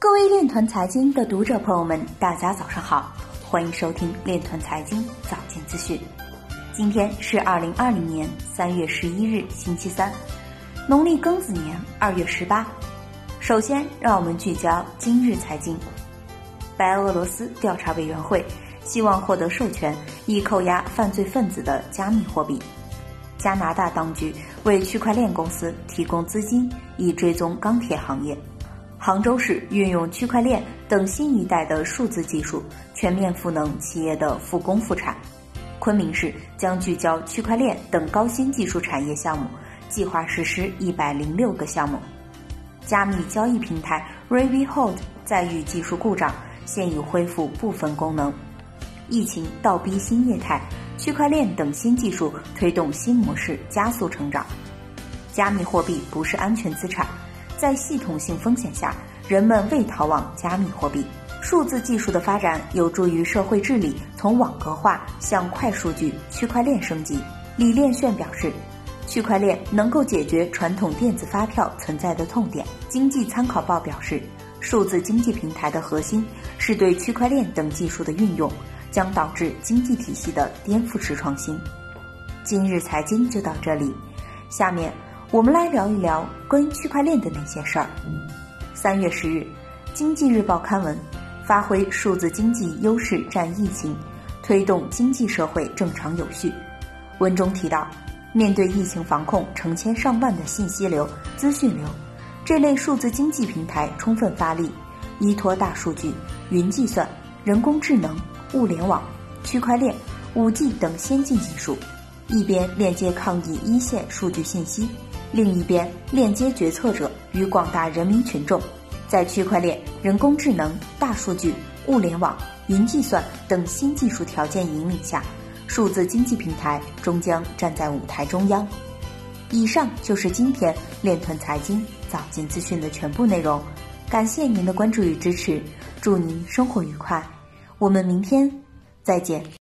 各位链团财经的读者朋友们，大家早上好，欢迎收听链团财经早间资讯。今天是二零二零年三月十一日，星期三，农历庚子年二月十八。首先，让我们聚焦今日财经。白俄罗斯调查委员会希望获得授权，以扣押犯罪分子的加密货币。加拿大当局为区块链公司提供资金，以追踪钢铁行业。杭州市运用区块链等新一代的数字技术，全面赋能企业的复工复产。昆明市将聚焦区块链等高新技术产业项目，计划实施一百零六个项目。加密交易平台 Revolut 在遇技术故障，现已恢复部分功能。疫情倒逼新业态，区块链等新技术推动新模式加速成长。加密货币不是安全资产。在系统性风险下，人们未逃往加密货币。数字技术的发展有助于社会治理从网格化向快数据区块链升级。李炼炫表示，区块链能够解决传统电子发票存在的痛点。经济参考报表示，数字经济平台的核心是对区块链等技术的运用，将导致经济体系的颠覆式创新。今日财经就到这里，下面。我们来聊一聊关于区块链的那些事儿。三月十日，《经济日报》刊文：发挥数字经济优势战疫情，推动经济社会正常有序。文中提到，面对疫情防控成千上万的信息流、资讯流，这类数字经济平台充分发力，依托大数据、云计算、人工智能、物联网、区块链、五 G 等先进技术，一边链接抗疫一线数据信息。另一边，链接决策者与广大人民群众，在区块链、人工智能、大数据、物联网、云计算等新技术条件引领下，数字经济平台终将站在舞台中央。以上就是今天链团财经早间资讯的全部内容，感谢您的关注与支持，祝您生活愉快，我们明天再见。